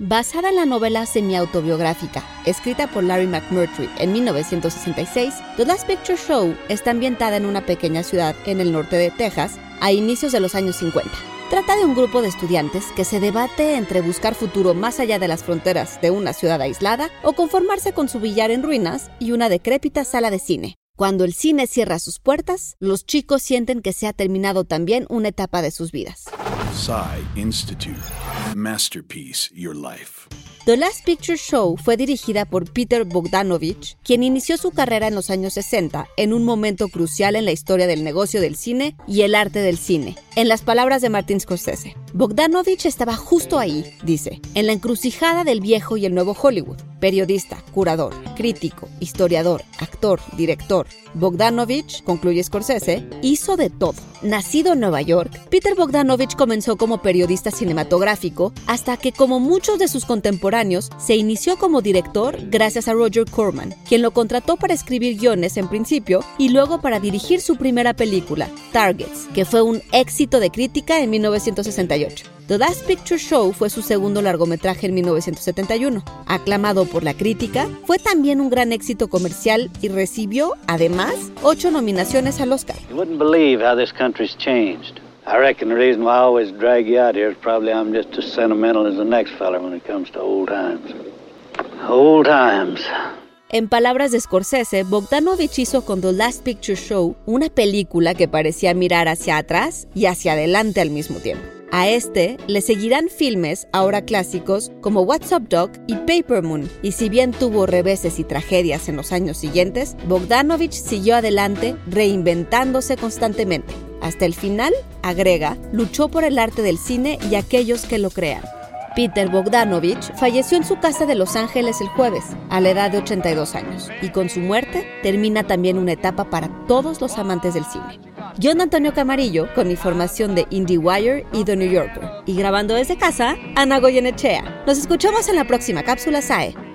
Basada en la novela semi-autobiográfica escrita por Larry McMurtry en 1966, The Last Picture Show está ambientada en una pequeña ciudad en el norte de Texas a inicios de los años 50. Trata de un grupo de estudiantes que se debate entre buscar futuro más allá de las fronteras de una ciudad aislada o conformarse con su billar en ruinas y una decrépita sala de cine. Cuando el cine cierra sus puertas, los chicos sienten que se ha terminado también una etapa de sus vidas. Masterpiece Your Life. The Last Picture Show fue dirigida por Peter Bogdanovich, quien inició su carrera en los años 60 en un momento crucial en la historia del negocio del cine y el arte del cine. En las palabras de Martin Scorsese, Bogdanovich estaba justo ahí, dice, en la encrucijada del viejo y el nuevo Hollywood. Periodista, curador, crítico, historiador, actor, director. Bogdanovich, concluye Scorsese, hizo de todo. Nacido en Nueva York, Peter Bogdanovich comenzó como periodista cinematográfico hasta que, como muchos de sus contemporáneos, se inició como director gracias a Roger Corman, quien lo contrató para escribir guiones en principio y luego para dirigir su primera película, Targets, que fue un éxito de crítica en 1968. The Last Picture Show fue su segundo largometraje en 1971. Aclamado por la crítica, fue también un gran éxito comercial y recibió, además, ocho nominaciones al Oscar. You wouldn't believe how this country's changed. I reckon the reason why I always drag you out here is probably I'm just as sentimental as the next fella when it comes to old times. Old times. En palabras de Scorsese, Bogdanovich hizo con The Last Picture Show una película que parecía mirar hacia atrás y hacia adelante al mismo tiempo. A este le seguirán filmes ahora clásicos como What's Up Dog y Paper Moon, y si bien tuvo reveses y tragedias en los años siguientes, Bogdanovich siguió adelante reinventándose constantemente. Hasta el final, agrega, luchó por el arte del cine y aquellos que lo crean. Peter Bogdanovich falleció en su casa de Los Ángeles el jueves, a la edad de 82 años, y con su muerte termina también una etapa para todos los amantes del cine. John Antonio Camarillo con información de IndieWire y The New Yorker. Y grabando desde casa, Ana Goyenechea. Nos escuchamos en la próxima cápsula SAE.